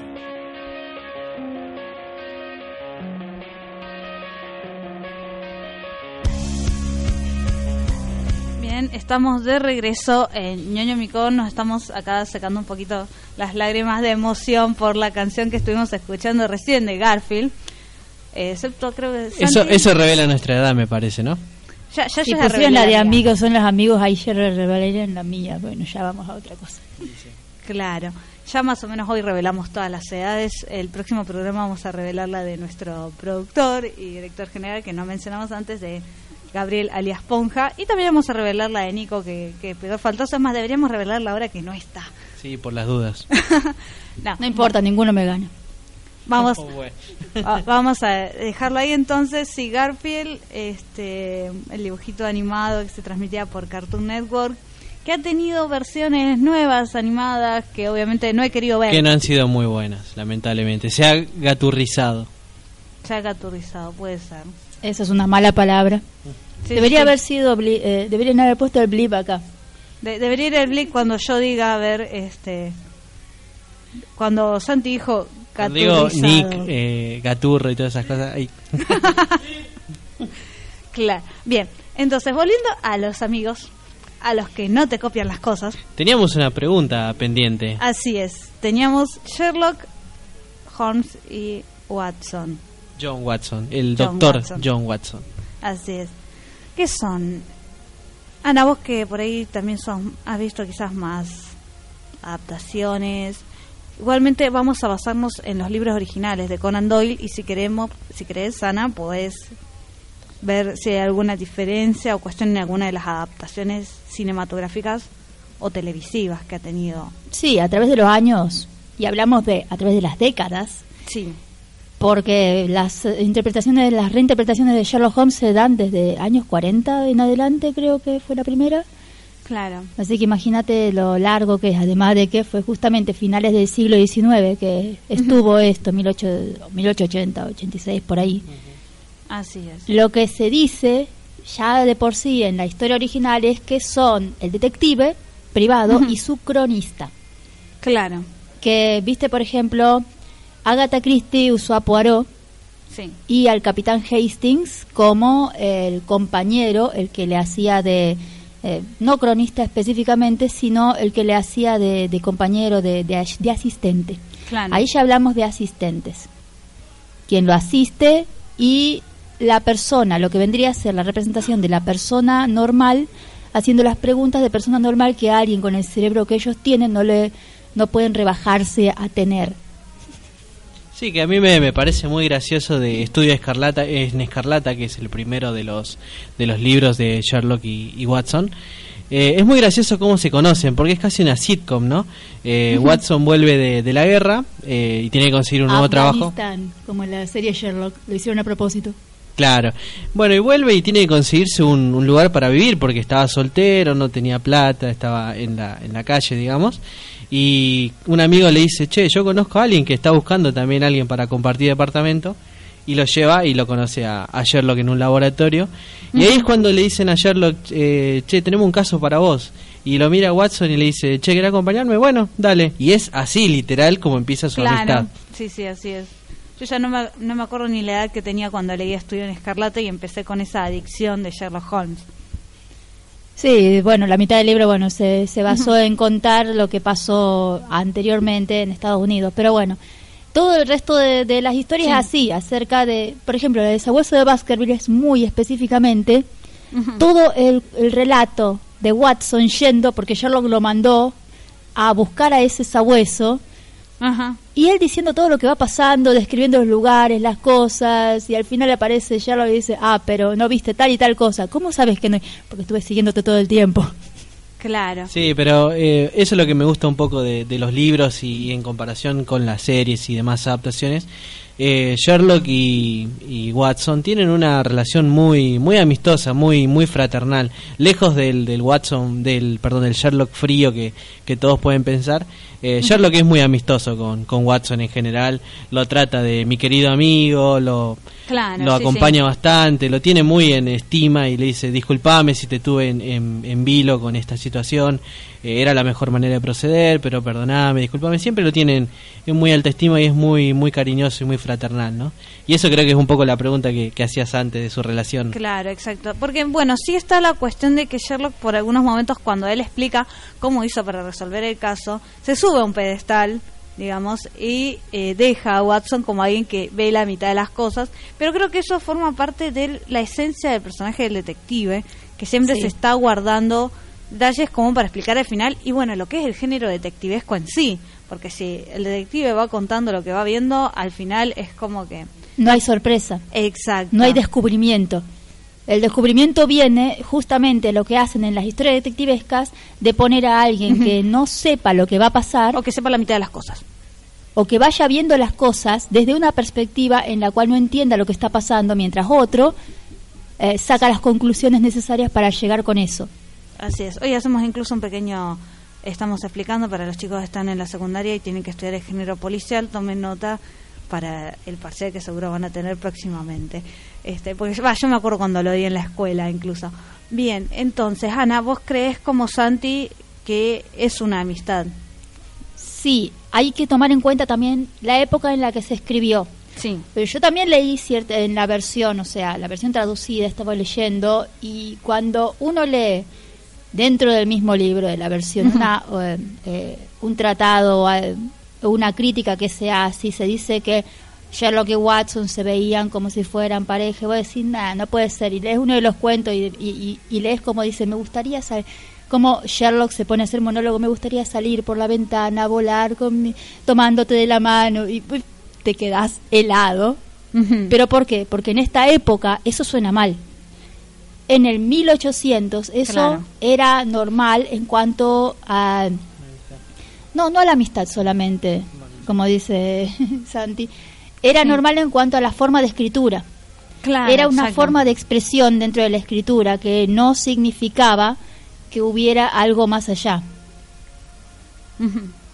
Estamos de regreso en ñoño Micón. Nos estamos acá secando un poquito las lágrimas de emoción por la canción que estuvimos escuchando recién de Garfield. Eh, excepto, creo que. Eso, Santi- eso revela nuestra edad, me parece, ¿no? Ya, ya Si pusieron la de amigos, son los amigos, ahí se revelarían la mía. Bueno, ya vamos a otra cosa. Claro. Ya más o menos hoy revelamos todas las edades. El próximo programa vamos a revelar la de nuestro productor y director general, que no mencionamos antes, de Gabriel alias Ponja. Y también vamos a revelar la de Nico, que, que pegó faltoso. Es más, deberíamos revelarla ahora que no está. Sí, por las dudas. No, No importa, ninguno me gana. Vamos, Oh, bueno. va- vamos a dejarlo ahí entonces. Si Garfield, este, el dibujito animado que se transmitía por Cartoon Network, que ha tenido versiones nuevas, animadas, que obviamente no he querido ver. Que no han sido muy buenas, lamentablemente. Se ha gaturrizado. Se ha gaturizado, puede ser. Esa es una mala palabra. Sí, Debería sí. haber sido, bli- eh, deberían haber puesto el blip acá. De- debería ir el blick cuando yo diga, a ver, este... Cuando Santi dijo Cuando digo. Nick, eh, Gaturro y todas esas cosas. ay. Claro. Bien, entonces volviendo a los amigos, a los que no te copian las cosas. Teníamos una pregunta pendiente. Así es, teníamos Sherlock, Holmes y Watson. John Watson, el John doctor Watson. John Watson. Así es. ¿Qué son? Ana, vos que por ahí también son, has visto quizás más adaptaciones. Igualmente vamos a basarnos en los libros originales de Conan Doyle y si queremos, si querés, Ana, podés ver si hay alguna diferencia o cuestión en alguna de las adaptaciones cinematográficas o televisivas que ha tenido. Sí, a través de los años, y hablamos de a través de las décadas, Sí, porque las eh, interpretaciones, las reinterpretaciones de Sherlock Holmes se dan desde años 40 en adelante, creo que fue la primera. claro. Así que imagínate lo largo que es, además de que fue justamente finales del siglo XIX que estuvo esto, 18 1880, 86, por ahí. Así es. Lo que se dice ya de por sí en la historia original es que son el detective privado y su cronista. Claro, Que, viste, por ejemplo, Agatha Christie usó a Poirot sí. y al capitán Hastings como el compañero, el que le hacía de, eh, no cronista específicamente, sino el que le hacía de, de compañero, de, de as- de asistente. Claro. Ahí ya hablamos de asistentes. Quien lo asiste y la persona, lo que vendría a ser la representación de la persona normal, haciendo las preguntas de persona normal que alguien con el cerebro que ellos tienen no le no pueden rebajarse a tener. Sí, que a mí me, me parece muy gracioso de Estudio Escarlata, en Escarlata, que es el primero de los, de los libros de Sherlock y, y Watson. Eh, es muy gracioso cómo se conocen, porque es casi una sitcom, ¿no? Eh, Watson vuelve de, de la guerra eh, y tiene que conseguir un nuevo trabajo. Como en la serie Sherlock, lo hicieron a propósito. Claro. Bueno, y vuelve y tiene que conseguirse un, un lugar para vivir porque estaba soltero, no tenía plata, estaba en la, en la calle, digamos. Y un amigo le dice, che, yo conozco a alguien que está buscando también a alguien para compartir departamento. Y lo lleva y lo conoce a, a Sherlock en un laboratorio. Y ahí es cuando le dicen a Sherlock, eh, che, tenemos un caso para vos. Y lo mira a Watson y le dice, che, ¿querés acompañarme? Bueno, dale. Y es así, literal, como empieza su amistad. Claro, sí, sí, así es. Yo ya no me, no me acuerdo ni la edad que tenía cuando leía Estudio en Escarlata y empecé con esa adicción de Sherlock Holmes. Sí, bueno, la mitad del libro bueno se, se basó en contar lo que pasó anteriormente en Estados Unidos, pero bueno, todo el resto de, de las historias Sí. es así, acerca de, por ejemplo, el sabueso de Baskerville es muy específicamente todo el, el relato de Watson yendo, porque Sherlock lo mandó a buscar a ese sabueso, Ajá. y él diciendo todo lo que va pasando, describiendo los lugares, las cosas, y al final aparece Sherlock y dice, ah, pero no viste tal y tal cosa. ¿Cómo sabes que no? Porque estuve siguiéndote todo el tiempo. Claro. Sí, pero eh, eso es lo que me gusta un poco de, de los libros y, y en comparación con las series y demás adaptaciones. Eh, Sherlock y, y Watson tienen una relación muy muy amistosa, muy muy fraternal, lejos del, del Watson, del perdón, del Sherlock frío que, que todos pueden pensar. Eh, Sherlock es muy amistoso con, con Watson en general, lo trata de mi querido amigo, lo, Claro, lo sí, acompaña sí. bastante, lo tiene muy en estima y le dice, disculpame si te tuve en, en, en vilo con esta situación, eh, era la mejor manera de proceder, pero perdoname, disculpame, siempre lo tienen en muy alta estima y es muy muy cariñoso y muy fraternal, ¿no? Y eso creo que es un poco la pregunta que, que hacías antes de su relación. Claro, exacto. Porque, bueno, sí está la cuestión de que Sherlock, por algunos momentos, cuando él explica cómo hizo para resolver el caso, se sube a un pedestal, digamos, y eh, deja a Watson como alguien que ve la mitad de las cosas. Pero creo que eso forma parte de la esencia del personaje del detective, que siempre Sí. se está guardando detalles como para explicar al final. Y bueno, lo que es el género detectivesco en sí. Porque si el detective va contando lo que va viendo, al final es como que. No hay sorpresa, Exacto. no hay descubrimiento. El descubrimiento viene justamente lo que hacen en las historias detectivescas de poner a alguien que no sepa lo que va a pasar O que sepa la mitad de las cosas. o que vaya viendo las cosas desde una perspectiva en la cual no entienda lo que está pasando, mientras otro eh, saca las conclusiones necesarias para llegar con eso. Así es. Hoy hacemos incluso un pequeño, estamos explicando para los chicos que están en la secundaria y tienen que estudiar el género policial, tomen nota para el parcial que seguro van a tener próximamente. Este, porque va, yo me acuerdo cuando lo di en la escuela incluso. Bien, entonces, Ana, ¿vos crees como Santi que es una amistad? Sí, hay que tomar en cuenta también la época en la que se escribió. Sí. Pero yo también leí cierta, en la versión, o sea, la versión traducida, estaba leyendo, y cuando uno lee dentro del mismo libro de la versión una, eh, eh, un tratado eh, una crítica que se hace y se dice que Sherlock y Watson se veían como si fueran pareja, y vos decís, nada, no puede ser, y lees uno de los cuentos y, y, y- y lees como dice, me gustaría saber, como Sherlock se pone a hacer monólogo, me gustaría salir por la ventana, volar con mi- tomándote de la mano, y uy, te quedas helado. ¿Pero por qué? Porque en esta época eso suena mal. En el 1800 eso Claro. era normal en cuanto a... No, no a la amistad solamente, como dice Santi. Era normal en cuanto a la forma de escritura. Claro, era una forma de expresión dentro de la escritura que no significaba que hubiera algo más allá.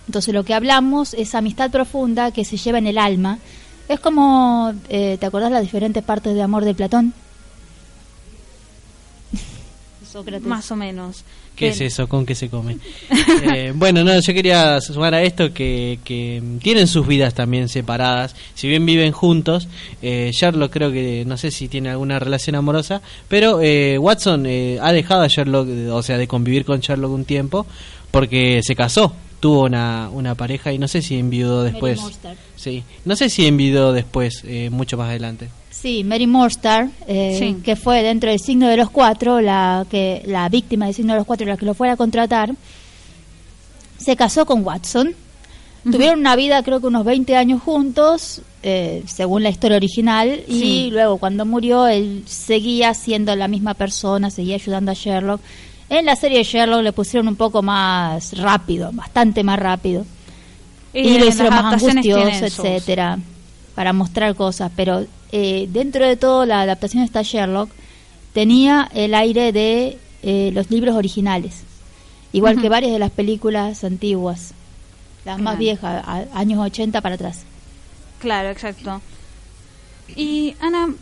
Entonces lo que hablamos es amistad profunda que se lleva en el alma. Es como, eh, ¿te acordás las diferentes partes de amor de Platón? Sócrates. Más o menos. ¿Qué Bien. es eso? ¿Con qué se come? Eh, bueno, no, yo quería sumar a esto que, que tienen sus vidas también separadas. Si bien viven juntos, eh, Sherlock creo que, no sé si tiene alguna relación amorosa, pero eh, Watson eh, ha dejado a Sherlock, o sea, de convivir con Sherlock un tiempo, porque se casó, tuvo una, una pareja y no sé si enviudó después. Sí, no sé si enviudó después, eh, mucho más adelante. Sí, Mary Morstadt, eh, Sí. que fue dentro del signo de los cuatro, la que la víctima del signo de los cuatro, la que lo fuera a contratar, se casó con Watson. Tuvieron una vida, creo que unos 20 años juntos, eh, según la historia original, y luego cuando murió él seguía siendo la misma persona, seguía ayudando a Sherlock. En la serie de Sherlock le pusieron un poco más rápido, bastante más rápido. Y, en lo hicieron más angustioso, etcétera, para mostrar cosas. Pero eh, dentro de todo, la adaptación de esta Sherlock tenía el aire de eh, los libros originales, igual que varias de las películas antiguas, las más viejas, a- años 80 para atrás. Claro, exacto. Y Ana,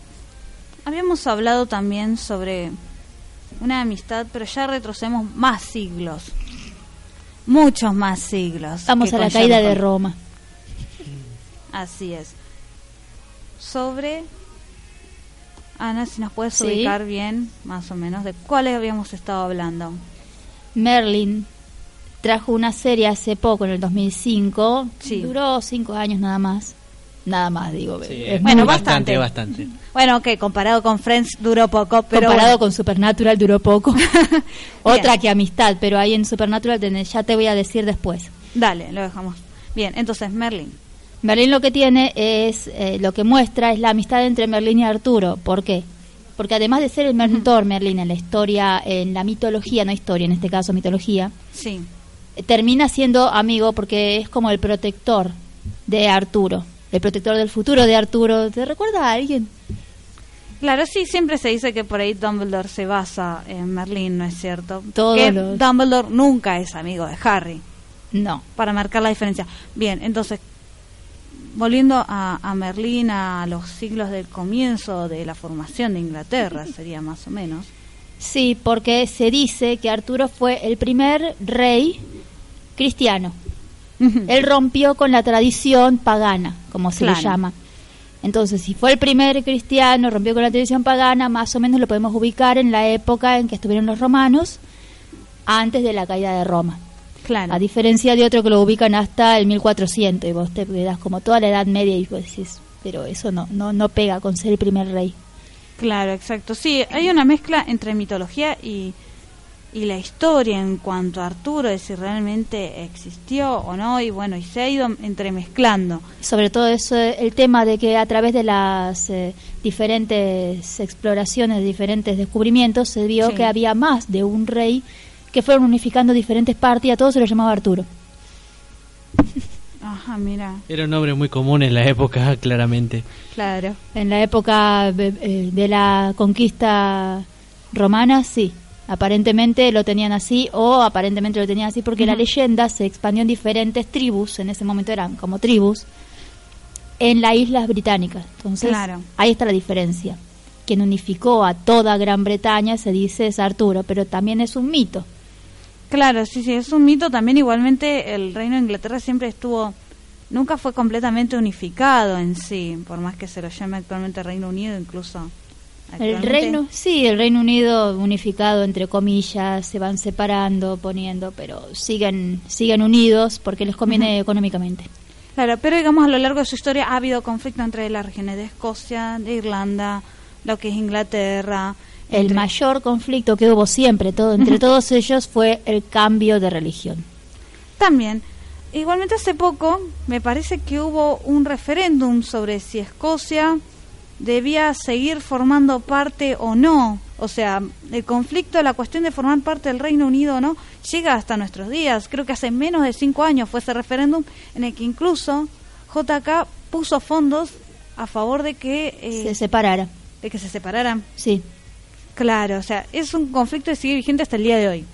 habíamos hablado también sobre una amistad, pero ya retrocedemos más siglos. Muchos más siglos. Vamos a la caída de Sherlock. Roma. Así es. Sobre. Ana, si nos puedes Sí. ubicar bien, más o menos, de cuáles habíamos estado hablando. Merlin trajo una serie hace poco, en el 2005. Sí. Duró cinco años nada más. Nada más, digo. Sí, es Bueno, bastante. bastante. Bueno, que comparado con Friends duró poco, pero. comparado bueno. con Supernatural duró poco. Otra que amistad, pero ahí en Supernatural ya te voy a decir después. Dale, lo dejamos. Bien, entonces, Merlin. Merlín lo que tiene es, eh, lo que muestra es la amistad entre Merlín y Arturo. ¿Por qué? Porque además de ser el mentor Merlín en la historia, en la mitología, no historia, en este caso mitología, Sí. termina siendo amigo porque es como el protector de Arturo, el protector del futuro de Arturo. ¿Te recuerda a alguien? Claro, sí, siempre se dice que por ahí Dumbledore se basa en Merlín, ¿no es cierto? Todos que los- Dumbledore nunca es amigo de Harry, No. para marcar la diferencia. Bien, entonces, volviendo a, a Merlín a los siglos del comienzo de la formación de Inglaterra, sería más o menos. Sí, porque se dice que Arturo fue el primer rey cristiano. Él rompió con la tradición pagana, como se Claro. le llama. Entonces, si fue el primer cristiano, rompió con la tradición pagana, más o menos lo podemos ubicar en la época en que estuvieron los romanos, antes de la caída de Roma. Claro. A diferencia de otro que lo ubican hasta el 1400, y vos te quedás como toda la Edad Media y vos decís, pero eso no, no, no pega con ser el primer rey. Claro, exacto. Sí, hay una mezcla entre mitología y, y la historia en cuanto a Arturo, de si realmente existió o no, y bueno, y se ha ido entremezclando. sobre todo eso, el tema de que a través de las eh, diferentes exploraciones, diferentes descubrimientos, se vio Sí. que había más de un rey que fueron unificando diferentes partes y a todos se lo llamaba Arturo. Ajá, mira, Era un nombre muy común en la época, claramente. claro. En la época de, eh, de la conquista romana, sí. Aparentemente lo tenían así o aparentemente lo tenían así porque la leyenda se expandió en diferentes tribus, en ese momento eran como tribus, en las islas británicas. Entonces, Claro. ahí está la diferencia. Quien unificó a toda Gran Bretaña se dice es Arturo, pero también es un mito. Claro, sí, sí, es un mito. También igualmente el reino de Inglaterra siempre estuvo, nunca fue completamente unificado en sí, por más que se lo llame actualmente Reino Unido, incluso. El reino, sí, el Reino Unido unificado entre comillas, se van separando, poniendo, pero siguen siguen unidos porque les conviene económicamente. Claro, pero digamos a lo largo de su historia ha habido conflicto entre las regiones de Escocia, de Irlanda, lo que es Inglaterra. El entre- mayor conflicto que hubo siempre todo entre todos ellos fue el cambio de religión. También, igualmente hace poco me parece que hubo un referéndum sobre si Escocia debía seguir formando parte o no. O sea, el conflicto, la cuestión de formar parte del Reino Unido o no, llega hasta nuestros días. Creo que hace menos de cinco años fue ese referéndum en el que incluso JK puso fondos a favor de que, eh, Se separara. de que se separaran. Sí, Claro, o sea, es un conflicto que sigue vigente hasta el día de hoy.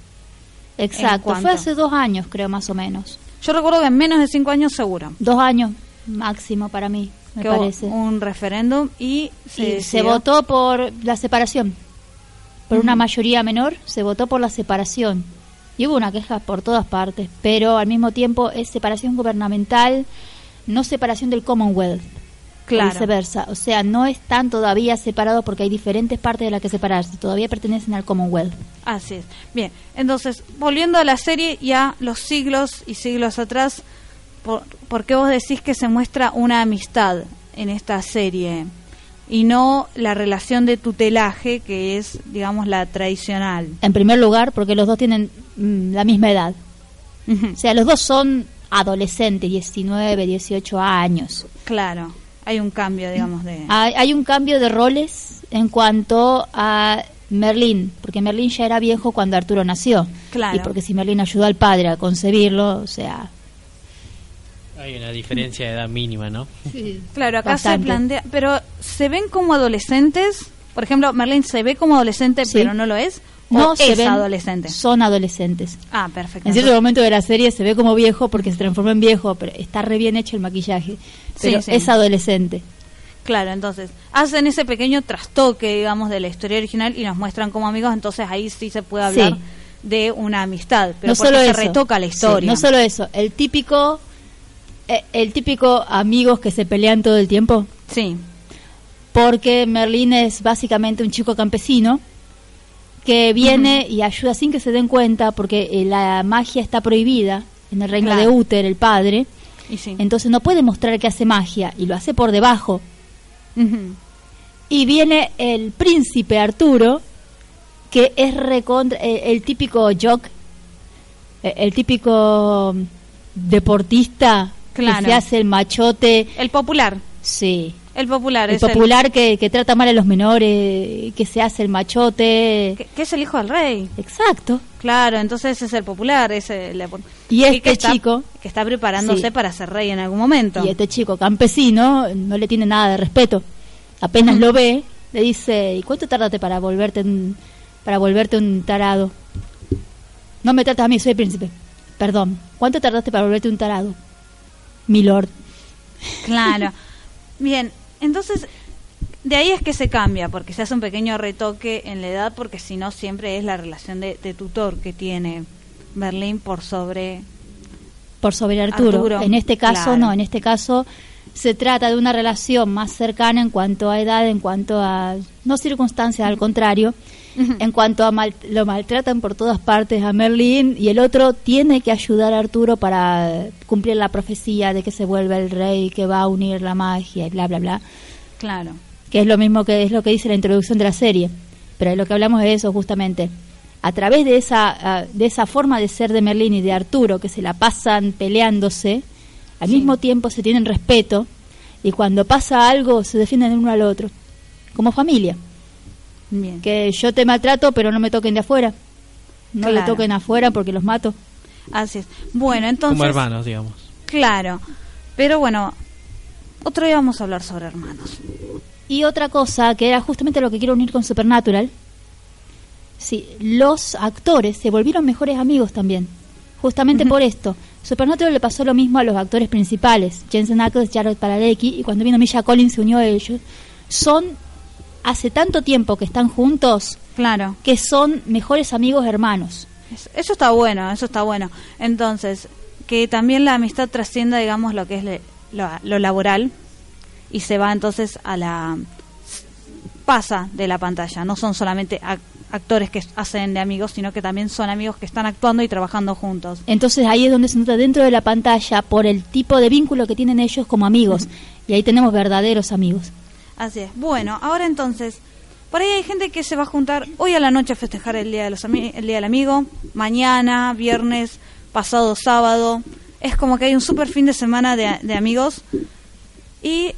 exacto. Fue hace dos años, creo, más o menos. Yo recuerdo que en menos de cinco años seguro. Dos años máximo para mí, me que parece. un referéndum y se, y se votó por la separación. Por una mayoría menor se votó por la separación. Y hubo una queja por todas partes, pero al mismo tiempo es separación gubernamental, no separación del Commonwealth. O Claro. viceversa. O sea, no están todavía separados porque hay diferentes partes de las que separarse. Todavía pertenecen al Commonwealth. Así es. Bien, entonces, volviendo a la serie y a los siglos y siglos atrás, ¿por, por qué vos decís que se muestra una amistad en esta serie y no la relación de tutelaje que es, digamos, la tradicional? En primer lugar, porque los dos tienen mm, la misma edad. O sea, los dos son adolescentes, 19, 18 años. Claro, hay un cambio, digamos, de... Hay, hay un cambio de roles en cuanto a Merlín, porque Merlín ya era viejo cuando Arturo nació. Claro. Y porque si Merlín ayudó al padre a concebirlo, o sea, Hay una diferencia de edad mínima, ¿no? Claro, acá Bastante. se plantea, pero ¿se ven como adolescentes? Por ejemplo, Merlin se ve como adolescente, Sí. pero no lo es. No ¿O se es ven, adolescente. son adolescentes. Ah, perfecto. En cierto momento de la serie se ve como viejo porque se transformó en viejo, pero está re bien hecho el maquillaje. Pero sí. es adolescente. Claro, entonces hacen ese pequeño trastoque, digamos, de la historia original y nos muestran como amigos, entonces ahí sí se puede hablar Sí. de una amistad, pero no porque solo se eso. retoca la historia. no solo eso, el típico eh, el típico amigos que se pelean todo el tiempo, Sí, porque Merlín es básicamente un chico campesino que viene y ayuda sin que se den cuenta porque eh, la magia está prohibida en el reino Claro. de Uther, el padre. y sí. Entonces no puede mostrar que hace magia y lo hace por debajo. Y viene el príncipe Arturo, que es recontra, eh, el típico jock, eh, el típico mm, deportista Claro. que se hace el machote. El popular, Sí. El popular El es popular que, que trata mal a los menores, que se hace el machote. que, que es el hijo del rey. Exacto. Claro, entonces ese es el popular, ese el- Y que este está- chico- que está preparándose Sí. para ser rey en algún momento. Y este chico campesino no le tiene nada de respeto. Apenas lo ve, le dice, ¿y cuánto tardaste para volverte un, para volverte un tarado? No me tratas a mí, soy el príncipe. Perdón. ¿Cuánto tardaste para volverte un tarado? Mi lord. Claro. Bien, entonces de ahí es que se cambia, porque se hace un pequeño retoque en la edad, porque si no siempre es la relación de, de tutor que tiene Berlín por sobre... Por sobre Arturo. Arturo, En este caso claro. no, en este caso se trata de una relación más cercana en cuanto a edad, en cuanto a no circunstancias, al contrario, en cuanto a mal- lo maltratan por todas partes a Merlín y el otro tiene que ayudar a Arturo para cumplir la profecía de que se vuelve el rey, que va a unir la magia y bla bla bla, Claro. que es lo mismo que es lo que dice la introducción de la serie. Pero lo que hablamos es eso justamente. A través de esa de esa forma de ser de Merlín y de Arturo que se la pasan peleándose, al Sí. mismo tiempo se tienen respeto y cuando pasa algo se defienden el uno al otro, como familia. Bien. Que yo te maltrato, pero no me toquen de afuera. No le toquen afuera porque los mato. Así es. Bueno, entonces... Como hermanos, digamos. Claro. Pero bueno, otro día vamos a hablar sobre hermanos. Y otra cosa, que era justamente lo que quiero unir con Supernatural, Sí, los actores se volvieron mejores amigos también. Justamente por esto. Supernatural le pasó lo mismo a los actores principales, Jensen Ackles, Jared Padalecki, y cuando vino Misha Collins se unió a ellos. Son hace tanto tiempo que están juntos Claro. que son mejores amigos hermanos. Es- Eso está bueno, eso está bueno. Entonces, que también la amistad trascienda, digamos, lo que es le- lo, lo laboral y se va entonces a la... pasa de la pantalla. No son solamente ac- actores que hacen de amigos, sino que también son amigos que están actuando y trabajando juntos. Entonces ahí es donde se nota dentro de la pantalla por el tipo de vínculo que tienen ellos como amigos. Y ahí tenemos verdaderos amigos. Así es. Bueno, ahora entonces, por ahí hay gente que se va a juntar hoy a la noche a festejar el día de los ami- el día del amigo, mañana, viernes, pasado sábado. Es como que hay un super fin de semana de, de amigos y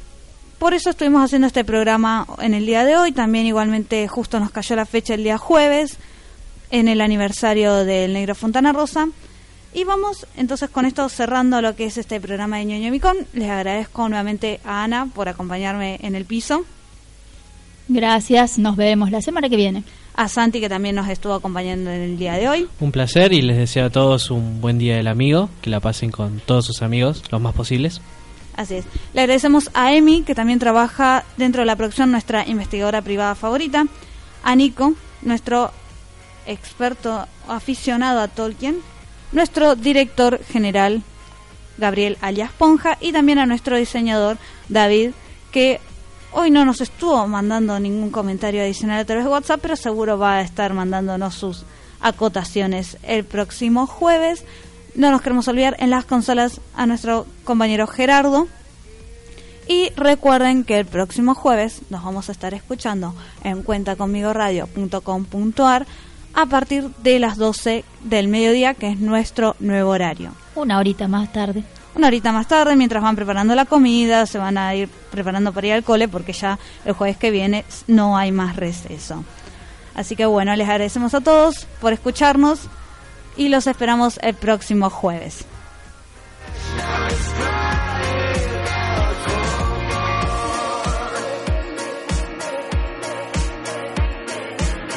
por eso estuvimos haciendo este programa en el día de hoy. También igualmente justo nos cayó la fecha el día jueves en el aniversario del Negro Fontana Rosa. Y vamos entonces con esto cerrando lo que es este programa de ñoño Micón. Les agradezco nuevamente a Ana por acompañarme en el piso. Gracias, nos vemos la semana que viene. A Santi que también nos estuvo acompañando en el día de hoy. Un placer y les deseo a todos un buen día del amigo, que la pasen con todos sus amigos, los más posibles. Así es. Le agradecemos a Emi, que también trabaja dentro de la producción, nuestra investigadora privada favorita. A Nico, nuestro experto aficionado a Tolkien. Nuestro director general, Gabriel alias Ponja. Y también a nuestro diseñador, David, que hoy no nos estuvo mandando ningún comentario adicional a través de WhatsApp, pero seguro va a estar mandándonos sus acotaciones el próximo jueves. No nos queremos olvidar en las consolas a nuestro compañero Gerardo. Y recuerden que el próximo jueves nos vamos a estar escuchando en cuentaconmigoradio.com.ar a partir de las 12 del mediodía, que es nuestro nuevo horario. Una horita más tarde. Una horita más tarde, mientras van preparando la comida, se van a ir preparando para ir al cole, porque ya el jueves que viene no hay más receso. Así que bueno, les agradecemos a todos por escucharnos y los esperamos el próximo jueves.